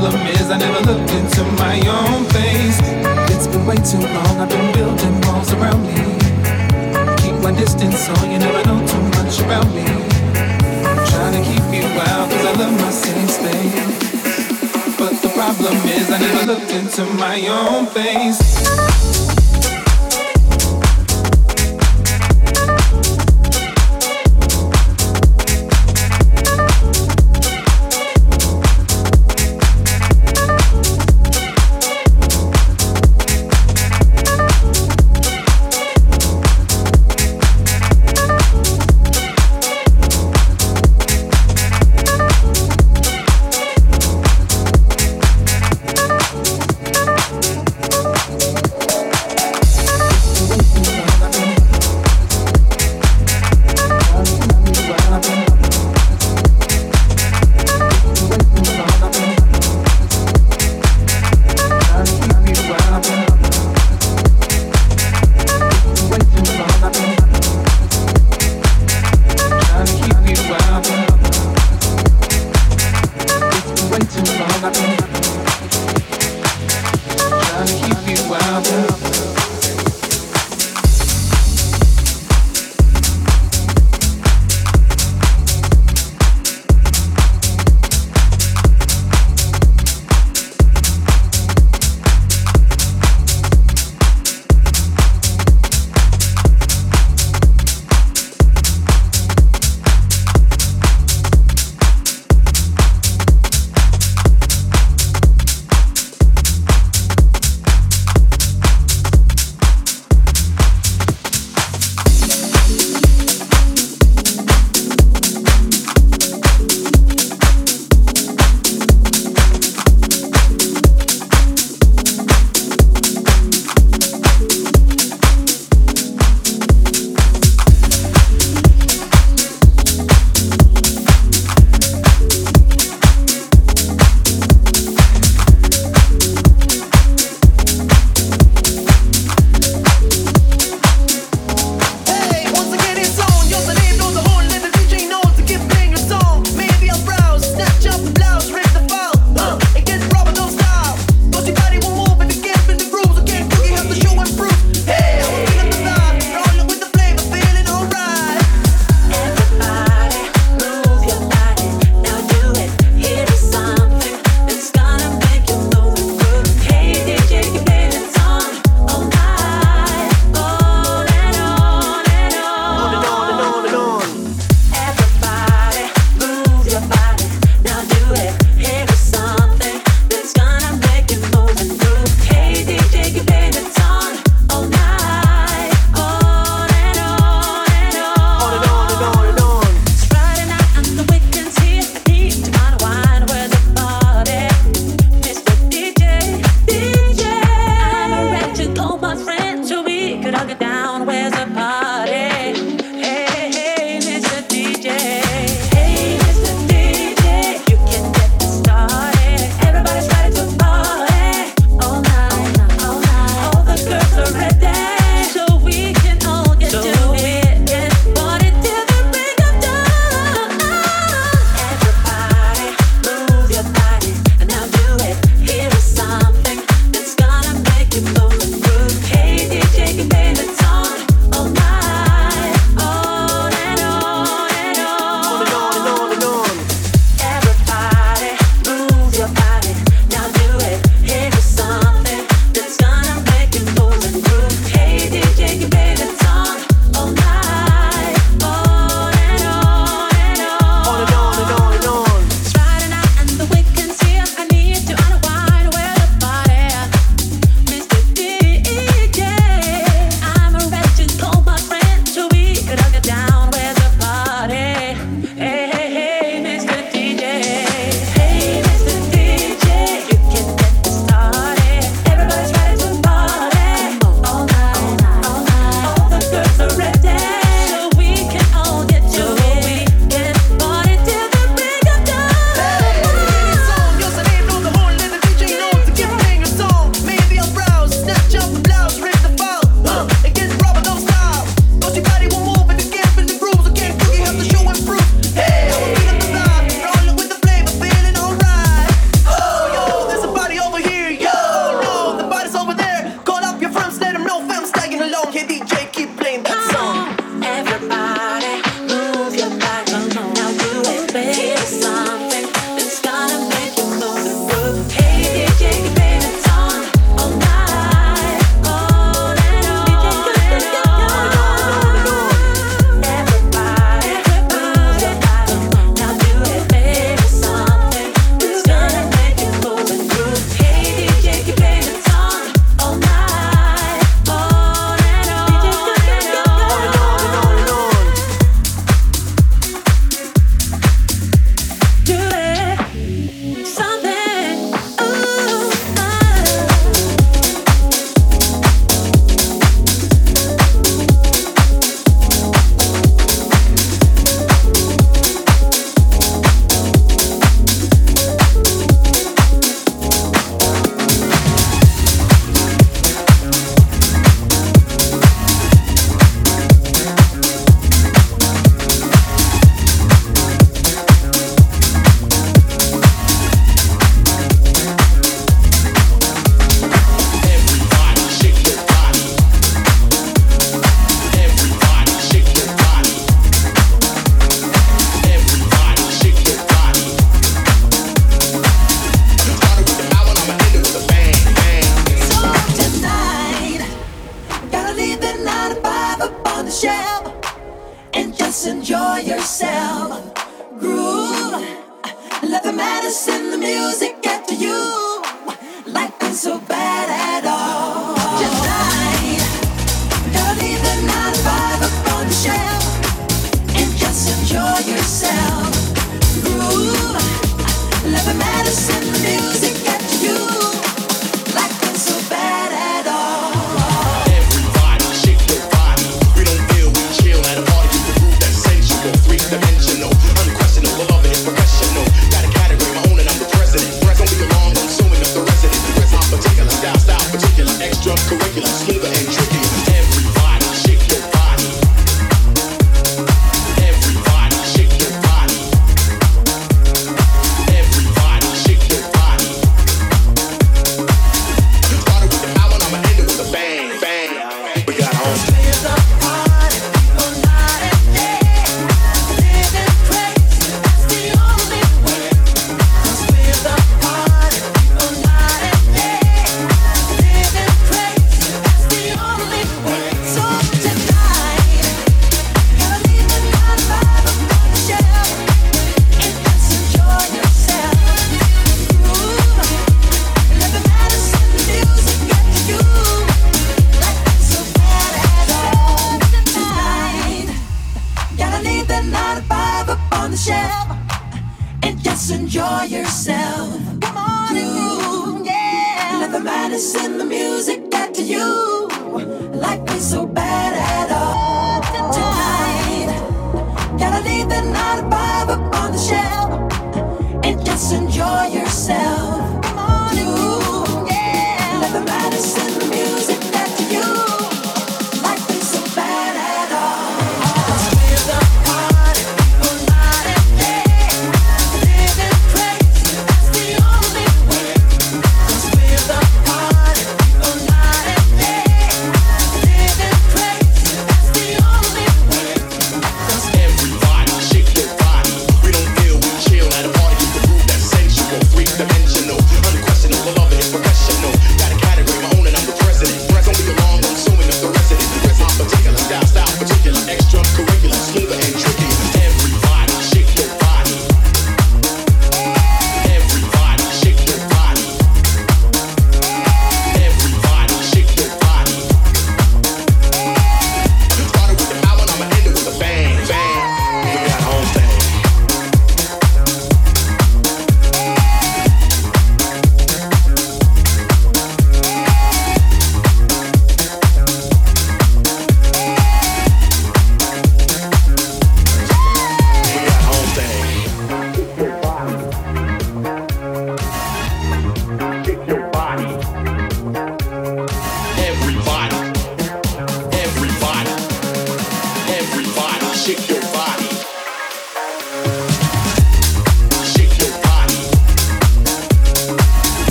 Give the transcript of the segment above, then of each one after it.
problem is I never looked into my own face. It's been way too long, I've been building walls around me. Keep my distance so you never know too much about me. Trying to keep you out cause I love my same space. But the problem is I never looked into my own face.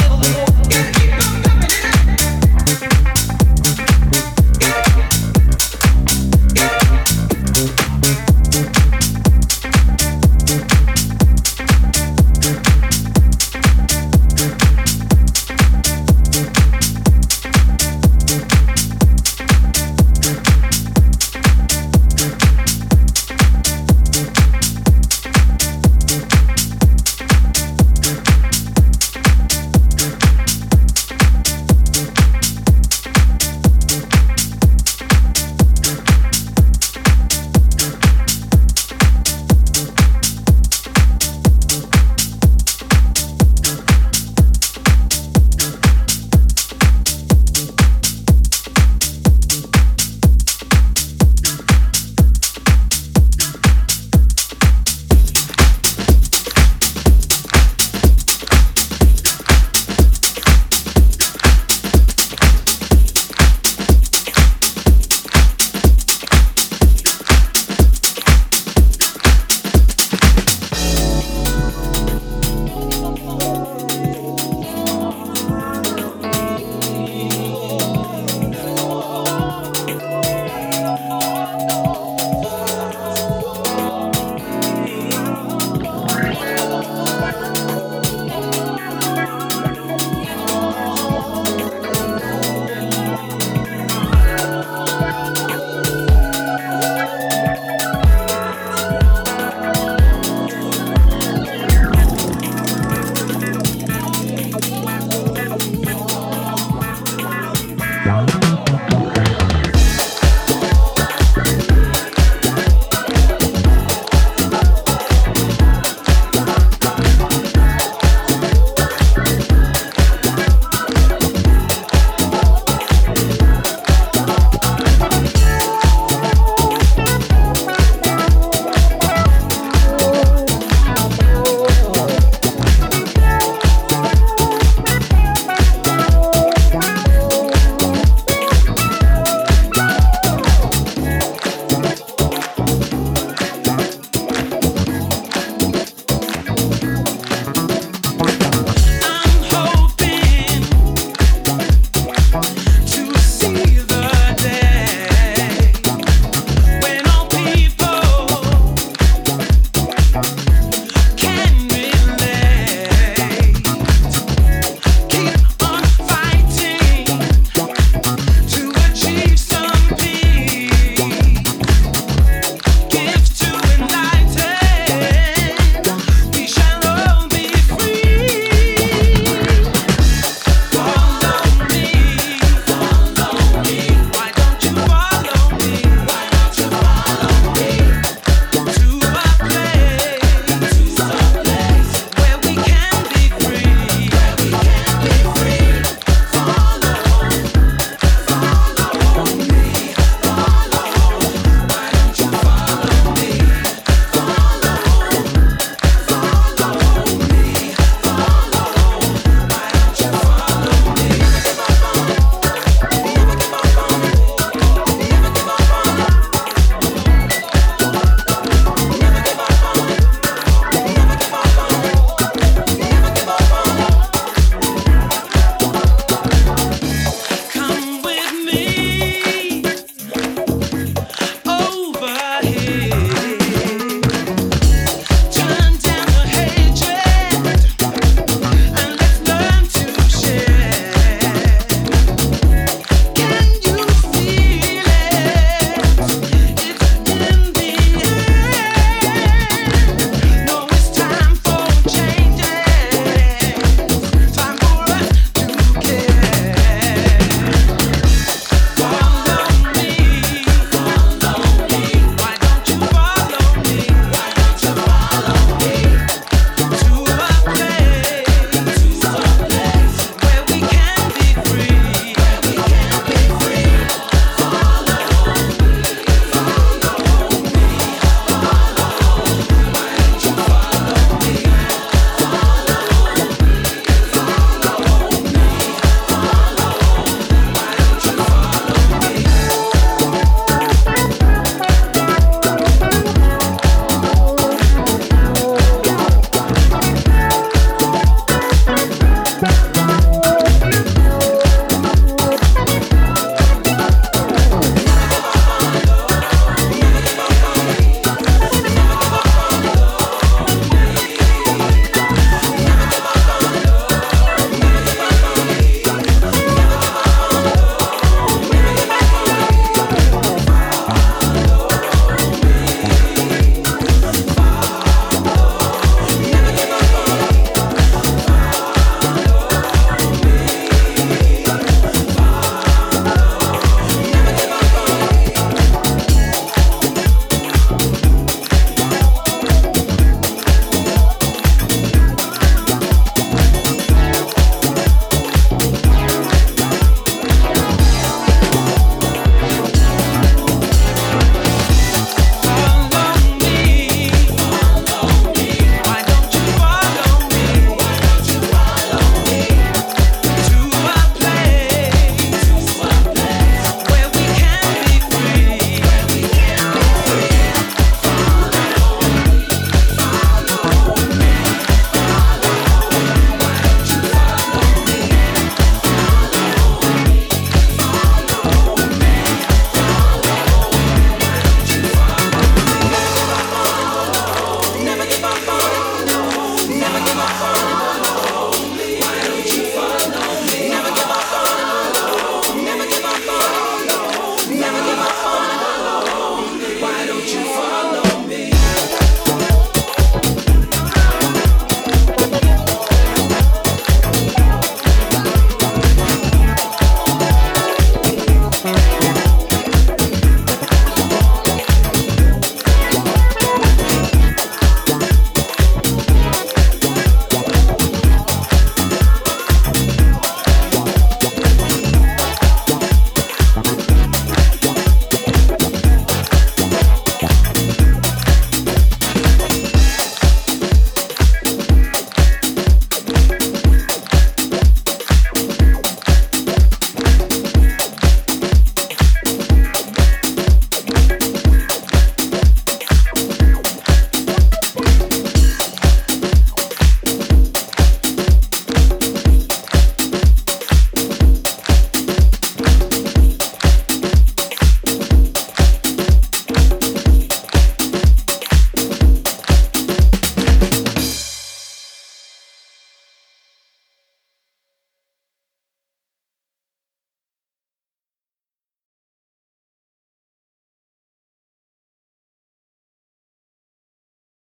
Little more.